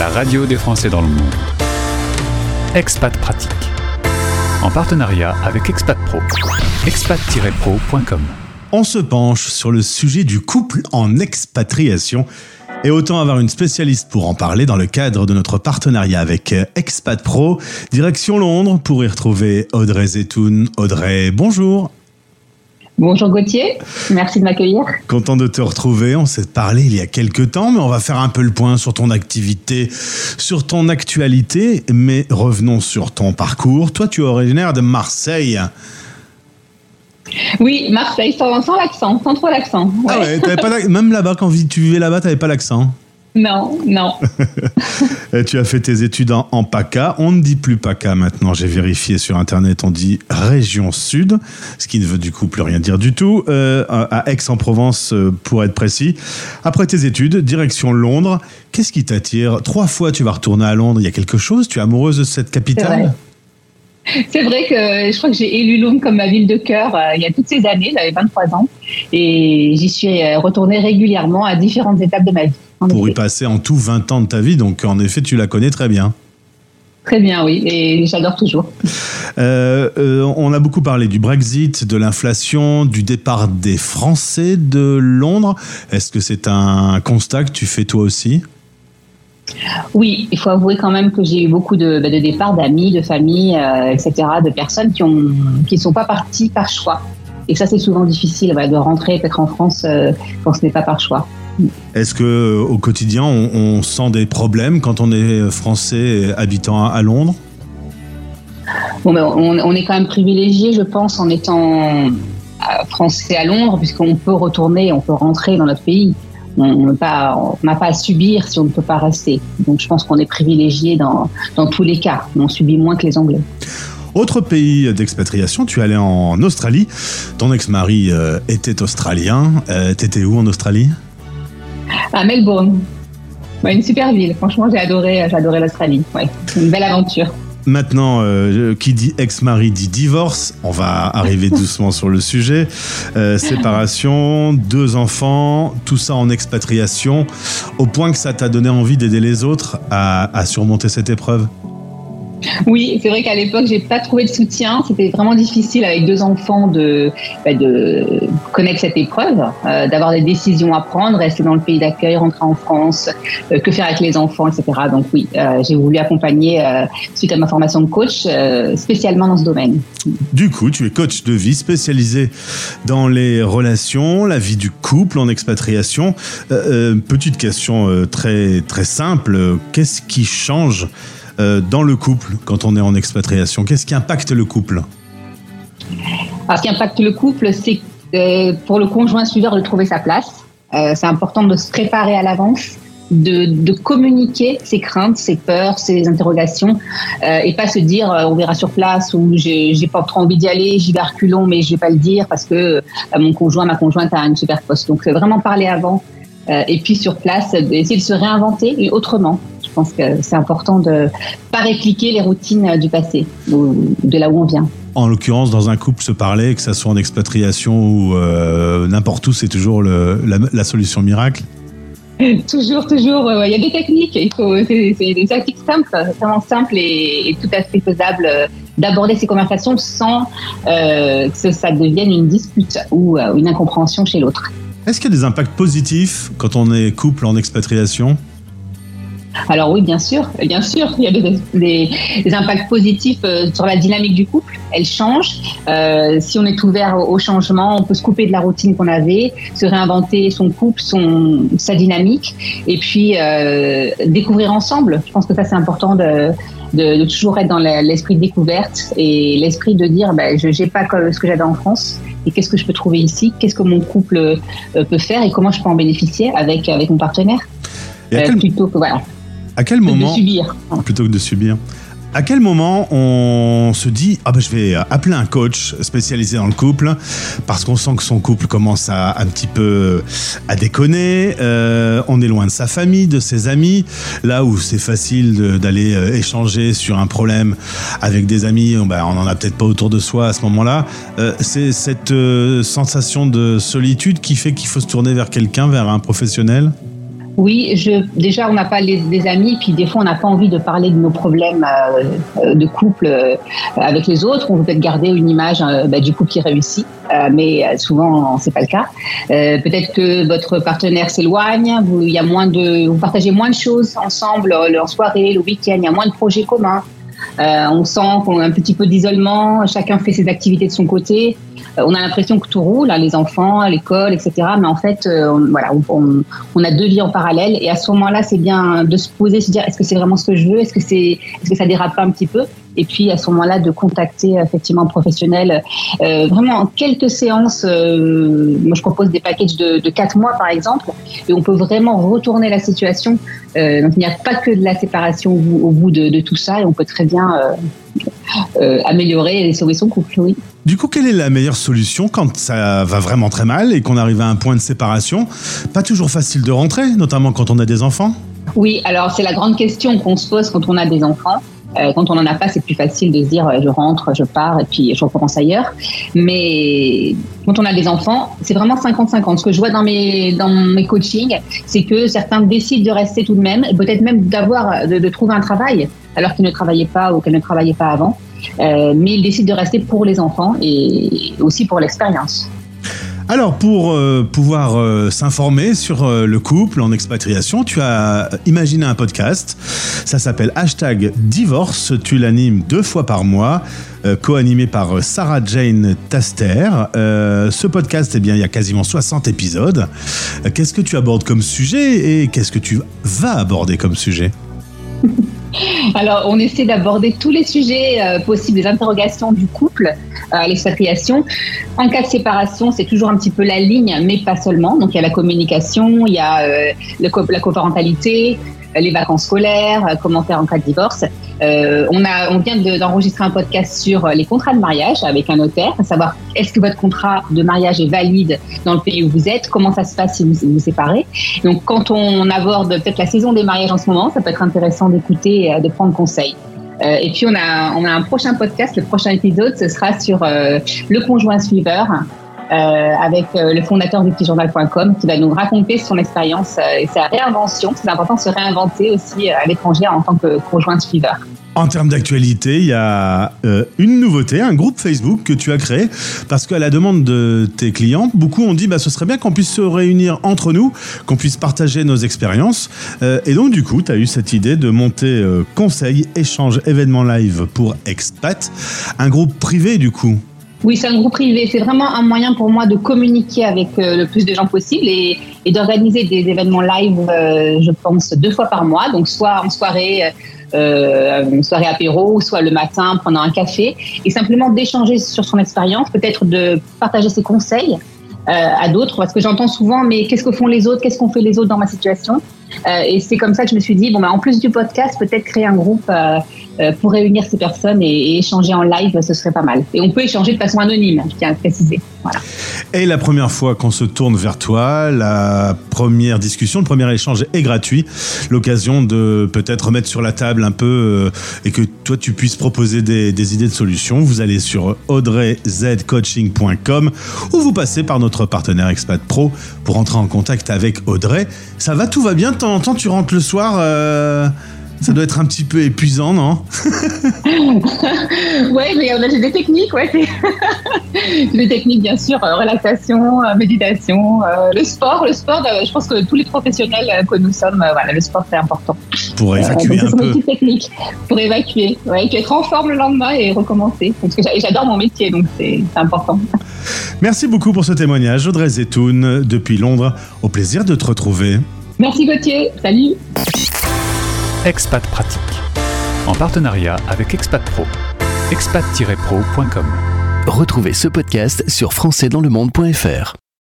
la radio des Français dans le monde. Expat Pratique. En partenariat avec Expat Pro. expat-pro.com. On se penche sur le sujet du couple en expatriation. Et autant avoir une spécialiste pour en parler dans le cadre de notre partenariat avec Expat Pro, direction Londres, pour y retrouver Audrey Zetoun. Audrey, bonjour. Bonjour Gauthier, merci de m'accueillir. Content de te retrouver, on s'est parlé il y a quelques temps, mais on va faire un peu le point sur ton activité, sur ton actualité, mais revenons sur ton parcours. Toi, tu es originaire de Marseille. Oui, Marseille, sans, sans l'accent, sans trop l'accent. Ah ouais, pas même là-bas, quand tu vivais là-bas, tu n'avais pas l'accent non, non. tu as fait tes études en, PACA. On ne dit plus PACA maintenant, j'ai vérifié sur Internet, on dit région sud, ce qui ne veut du coup plus rien dire du tout, euh, à Aix-en-Provence euh, pour être précis. Après tes études, direction Londres, qu'est-ce qui t'attire? Trois fois tu vas retourner à Londres, il y a quelque chose? Tu es amoureuse de cette capitale? c'est vrai que je crois que j'ai élu Londres comme ma ville de cœur euh, il y a toutes ces années, j'avais 23 ans, et j'y suis retournée régulièrement à différentes étapes de ma vie pour y passer en tout 20 ans de ta vie. Donc, en effet, tu la connais très bien. Très bien, oui, et j'adore toujours. Euh, euh, on a beaucoup parlé du Brexit, de l'inflation, du départ des Français de Londres. Est-ce que c'est un constat que tu fais toi aussi? Oui, il faut avouer quand même que j'ai eu beaucoup de, bah, départs d'amis, de familles, euh, etc., de personnes qui ne qui sont pas parties par choix. Et ça, c'est souvent difficile de rentrer peut-être en France quand ce n'est pas par choix. Est-ce que euh, au quotidien, on, sent des problèmes quand on est français habitant à, Londres? Bon, ben, on, est quand même privilégié, je pense, en étant euh, français à Londres, puisqu'on peut retourner, on peut rentrer dans notre pays. On n'a pas, pas, à subir si on ne peut pas rester. Donc je pense qu'on est privilégié dans, dans tous les cas. On subit moins que les Anglais. Autre pays d'expatriation, tu es allé en Australie. Ton ex-mari euh, était australien. Tu T'étais où en Australie? À Melbourne. une super ville. Franchement, j'ai adoré, adoré l'Australie. Ouais, une belle aventure. Maintenant, euh, qui dit ex-mari dit divorce. On va arriver doucement sur le sujet. Euh, séparation, deux enfants, tout ça en expatriation, au point que ça t'a donné envie d'aider les autres à surmonter cette épreuve? Oui, c'est vrai qu'à l'époque, j'ai pas trouvé de soutien. C'était vraiment difficile avec deux enfants de, bah, connaître cette épreuve, euh, d'avoir des décisions à prendre, rester dans le pays d'accueil, rentrer en France, euh, que faire avec les enfants, etc. Donc oui, euh, j'ai voulu accompagner suite à ma formation de coach, spécialement dans ce domaine. Du coup, tu es coach de vie spécialisé dans les relations, la vie du couple en expatriation. petite question très très simple. Qu'est-ce qui change euh, dans le couple quand on est en expatriation Qu'est-ce qui impacte le couple Ce qui impacte le couple, c'est euh, pour le conjoint suiveur de trouver sa place. Euh, c'est important de se préparer à l'avance. De, communiquer ses craintes, ses peurs, ses interrogations, et pas se dire on verra sur place ou j'ai pas trop envie d'y aller, j'y vais reculons, mais je vais pas le dire parce que mon conjoint, ma conjointe a une super poste. Donc vraiment parler avant, et puis sur place, essayer de se réinventer autrement. Je pense que c'est important de pas répliquer les routines du passé ou de là où on vient. En l'occurrence, dans un couple, se parler, que ça soit en expatriation ou euh, n'importe où, c'est toujours la, solution miracle. toujours, toujours. Il y a des techniques. Il faut, c'est, des tactiques simples, vraiment simples et, tout à fait faisables euh, d'aborder ces conversations sans euh, que ça devienne une dispute ou une incompréhension chez l'autre. Est-ce qu'il y a des impacts positifs quand on est couple en expatriation? Alors oui, bien sûr, bien sûr, il y a des, impacts positifs euh, sur la dynamique du couple. Elle change. Euh, si on est ouvert au, changement, on peut se couper de la routine qu'on avait, se réinventer son couple, son, sa dynamique, et puis euh, découvrir ensemble. Je pense que ça c'est important de, de, toujours être dans l'esprit de découverte et l'esprit de dire, ben, je n'ai pas ce que j'avais en France et qu'est-ce que je peux trouver ici, qu'est-ce que mon couple peut faire et comment je peux en bénéficier avec avec mon partenaire. plutôt que voilà. À quel moment Plutôt que de subir. À quel moment on se dit ah ben je vais appeler un coach spécialisé dans le couple parce qu'on sent que son couple commence à un petit peu à déconner, euh, on est loin de sa famille, de ses amis, là où c'est facile d'aller euh, échanger sur un problème avec des amis, ben, on en a peut-être pas autour de soi à ce moment-là. Euh, c'est cette sensation de solitude qui fait qu'il faut se tourner vers quelqu'un, vers un professionnel? Oui, je, déjà, on n'a pas les, des amis, puis des fois, on n'a pas envie de parler de nos problèmes euh, de couple euh, avec les autres. On veut peut-être garder une image euh, bah, du couple qui réussit, mais souvent, c'est pas le cas. peut-être que votre partenaire s'éloigne, vous, y a moins de, vous partagez moins de choses ensemble en soirée, le week-end, il y a moins de projets communs. On sent qu'on a un petit peu d'isolement, chacun fait ses activités de son côté. Euh, on a l'impression que tout roule, hein, les enfants, l'école, etc. Mais en fait, euh, on, voilà, on, a deux vies en parallèle. Et à ce moment-là, c'est bien de se poser, se dire est-ce que c'est vraiment ce que je veux Est-ce que c'est, est-ce que ça dérape pas un petit peu et puis à ce moment-là de contacter effectivement un professionnel. Euh, vraiment en quelques séances, moi je propose des packages de, de 4 mois par exemple, et on peut vraiment retourner la situation. Donc il n'y a pas que de la séparation au, bout de, tout ça, et on peut très bien améliorer et sauver son couple. Oui. Du coup, quelle est la meilleure solution quand ça va vraiment très mal et qu'on arrive à un point de séparation? Pas toujours facile de rentrer, notamment quand on a des enfants Oui, alors c'est la grande question qu'on se pose quand on a des enfants. Euh, quand on n'en a pas, c'est plus facile de se dire euh, je rentre, je pars et puis je recommence ailleurs. Mais quand on a des enfants, c'est vraiment 50-50. Ce que je vois dans mes, dans mes coachings, c'est que certains décident de rester tout de même, peut-être même d'avoir, de, trouver un travail alors qu'ils ne travaillaient pas ou qu'elles ne travaillaient pas avant. Euh, mais ils décident de rester pour les enfants et aussi pour l'expérience. Alors, pour euh, pouvoir euh, s'informer sur le couple en expatriation, tu as imaginé un podcast. Ça s'appelle Hashtag Divorce. Tu l'animes deux fois par mois, co-animé par Sarah Jane Taster. ce podcast, eh bien, il y a quasiment 60 épisodes. qu'est-ce que tu abordes comme sujet et qu'est-ce que tu vas aborder comme sujet? Alors, on essaie d'aborder tous les sujets euh, possibles, les interrogations du couple euh, l'expatriation. En cas de séparation, c'est toujours un petit peu la ligne, mais pas seulement. Donc, il y a la communication, il y a euh, la coparentalité, les vacances scolaires, euh, comment faire en cas de divorce. Euh, on, a, on vient d'enregistrer un podcast sur les contrats de mariage avec un notaire, à savoir est-ce que votre contrat de mariage est valide dans le pays où vous êtes, comment ça se passe si vous vous séparez? Donc quand on aborde peut-être la saison des mariages en ce moment, ça peut être intéressant d'écouter de prendre conseil. Euh, et puis on a, on a un prochain podcast, le prochain épisode, ce sera sur le conjoint suiveur. Euh, avec euh, le fondateur du petitjournal.com qui va nous raconter son expérience euh, et sa réinvention. C'est important de se réinventer aussi à l'étranger en tant que conjoint suiveur. En termes d'actualité, il y a une nouveauté, un groupe Facebook que tu as créé parce qu'à la demande de tes clients, beaucoup ont dit bah ce serait bien qu'on puisse se réunir entre nous, qu'on puisse partager nos expériences. et donc du coup, tu as eu cette idée de monter conseil, échange, événement live pour expat, un groupe privé du coup. Oui, c'est un groupe privé. C'est vraiment un moyen pour moi de communiquer avec euh, le plus de gens possible et, d'organiser des événements live, euh, je pense, deux fois par mois. Donc, soit en soirée, euh, une soirée apéro, soit le matin pendant un café, et simplement d'échanger sur son expérience, peut-être de partager ses conseils à d'autres, parce que j'entends souvent, mais qu'est-ce que font les autres, qu'est-ce qu'on fait les autres dans ma situation? Et c'est comme ça que je me suis dit, bon, bah, en plus du podcast, peut-être créer un groupe euh, pour réunir ces personnes et, échanger en live, ce serait pas mal. Et on peut échanger de façon anonyme, je tiens à préciser. Voilà. Et la première fois qu'on se tourne vers toi, la première discussion, le premier échange est gratuit. L'occasion de peut-être mettre sur la table un peu euh, et que toi tu puisses proposer des, des idées de solutions. Vous allez sur audreyzcoaching.com ou vous passez par notre partenaire Expat Pro pour entrer en contact avec Audrey. Ça va, tout va bien. Temps en temps, tu rentres le soir. Euh ça doit être un petit peu épuisant, non Ouais, mais on a des techniques, ouais. des techniques, bien sûr, euh, relaxation, euh, méditation, le sport. Le sport, je pense que tous les professionnels que nous sommes, voilà, le sport, c'est important. Pour évacuer un peu. C'est technique pour évacuer. Ouais, être en forme le lendemain et recommencer. Parce que j'adore mon métier, donc c'est important. Merci beaucoup pour ce témoignage, Audrey Zetoun, depuis Londres. Au plaisir de te retrouver. Merci Gauthier. Salut. Expat Pratique, en partenariat avec Expat Pro, expat-pro.com. Retrouvez ce podcast sur françaisdanslemonde.fr.